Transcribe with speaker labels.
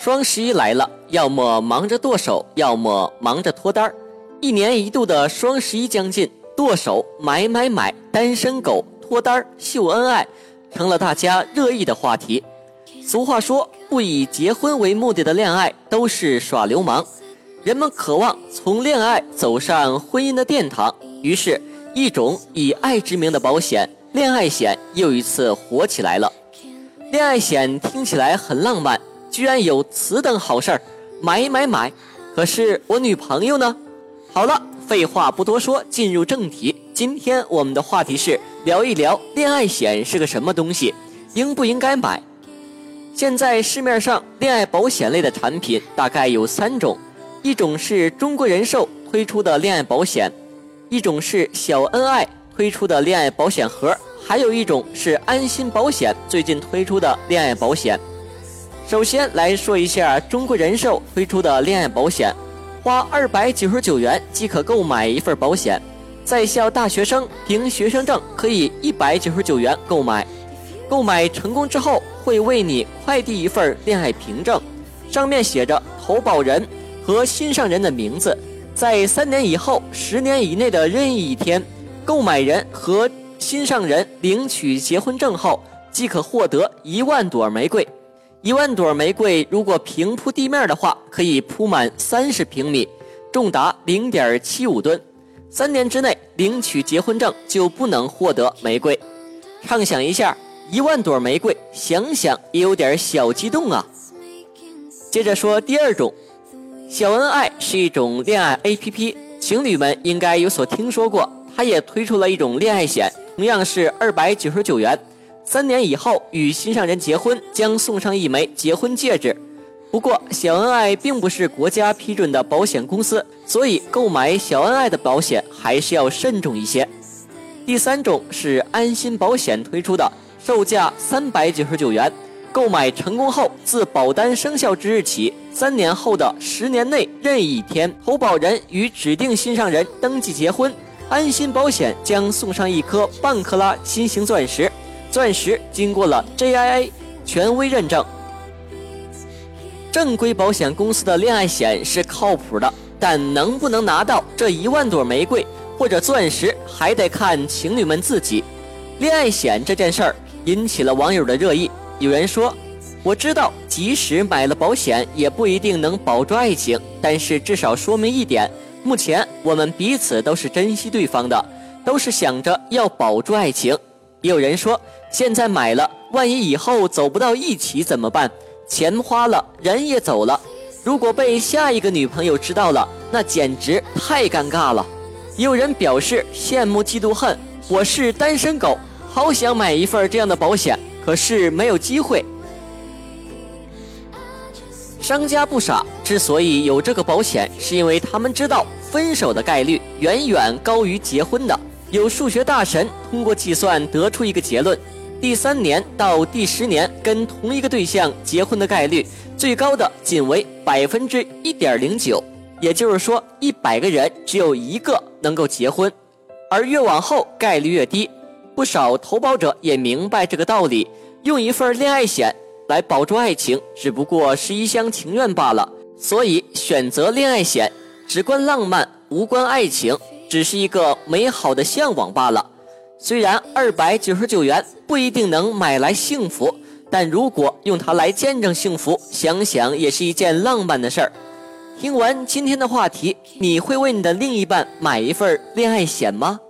Speaker 1: 双十一来了，要么忙着剁手，要么忙着脱单儿。一年一度的双十一将近，剁手、买买买、单身狗、脱单、秀恩爱，成了大家热议的话题。俗话说，不以结婚为目的的恋爱都是耍流氓。人们渴望从恋爱走上婚姻的殿堂，于是，一种以爱之名的保险——恋爱险，又一次火起来了。恋爱险听起来很浪漫。居然有此等好事儿，买买买！可是我女朋友呢？好了，废话不多说，进入正题。今天我们的话题是聊一聊恋爱险是个什么东西，应不应该买？现在市面上恋爱保险类的产品大概有三种，一种是中国人寿推出的恋爱保险，一种是小恩爱推出的恋爱保险盒，还有一种是安心保险最近推出的恋爱保险。首先来说一下中国人寿推出的恋爱保险，花二百九十九元即可购买一份保险，在校大学生凭学生证可以一百九十九元购买，购买成功之后会为你快递一份恋爱凭证，上面写着投保人和心上人的名字，在三年以后十年以内的任意一天，购买人和心上人领取结婚证后即可获得一万朵玫瑰。一万朵玫瑰，如果平铺地面的话，可以铺满三十平米，重达零点七五吨。三年之内领取结婚证就不能获得玫瑰。畅想一下，一万朵玫瑰，想想也有点小激动啊。接着说第二种，小恩爱是一种恋爱 APP，情侣们应该有所听说过。它也推出了一种恋爱险，同样是二百九十九元。三年以后与心上人结婚，将送上一枚结婚戒指。不过，小恩爱并不是国家批准的保险公司，所以购买小恩爱的保险还是要慎重一些。第三种是安心保险推出的，售价三百九十九元，购买成功后，自保单生效之日起，三年后的十年内任意一天，投保人与指定心上人登记结婚，安心保险将送上一颗半克拉心形钻石。钻石经过了 JIA 权威认证，正规保险公司的恋爱险是靠谱的，但能不能拿到这一万朵玫瑰或者钻石，还得看情侣们自己。恋爱险这件事儿引起了网友的热议，有人说：“我知道，即使买了保险，也不一定能保住爱情，但是至少说明一点，目前我们彼此都是珍惜对方的，都是想着要保住爱情。”也有人说。现在买了，万一以后走不到一起怎么办？钱花了，人也走了。如果被下一个女朋友知道了，那简直太尴尬了。有人表示羡慕嫉妒恨，我是单身狗，好想买一份这样的保险，可是没有机会。商家不傻，之所以有这个保险，是因为他们知道分手的概率远远高于结婚的。有数学大神通过计算得出一个结论。第三年到第十年跟同一个对象结婚的概率最高的仅为百分之一点零九，也就是说一百个人只有一个能够结婚，而越往后概率越低。不少投保者也明白这个道理，用一份恋爱险来保住爱情只不过是一厢情愿罢了，所以选择恋爱险只关浪漫无关爱情，只是一个美好的向往罢了。虽然二百九十九元不一定能买来幸福，但如果用它来见证幸福，想想也是一件浪漫的事儿。听完今天的话题，你会为你的另一半买一份恋爱险吗？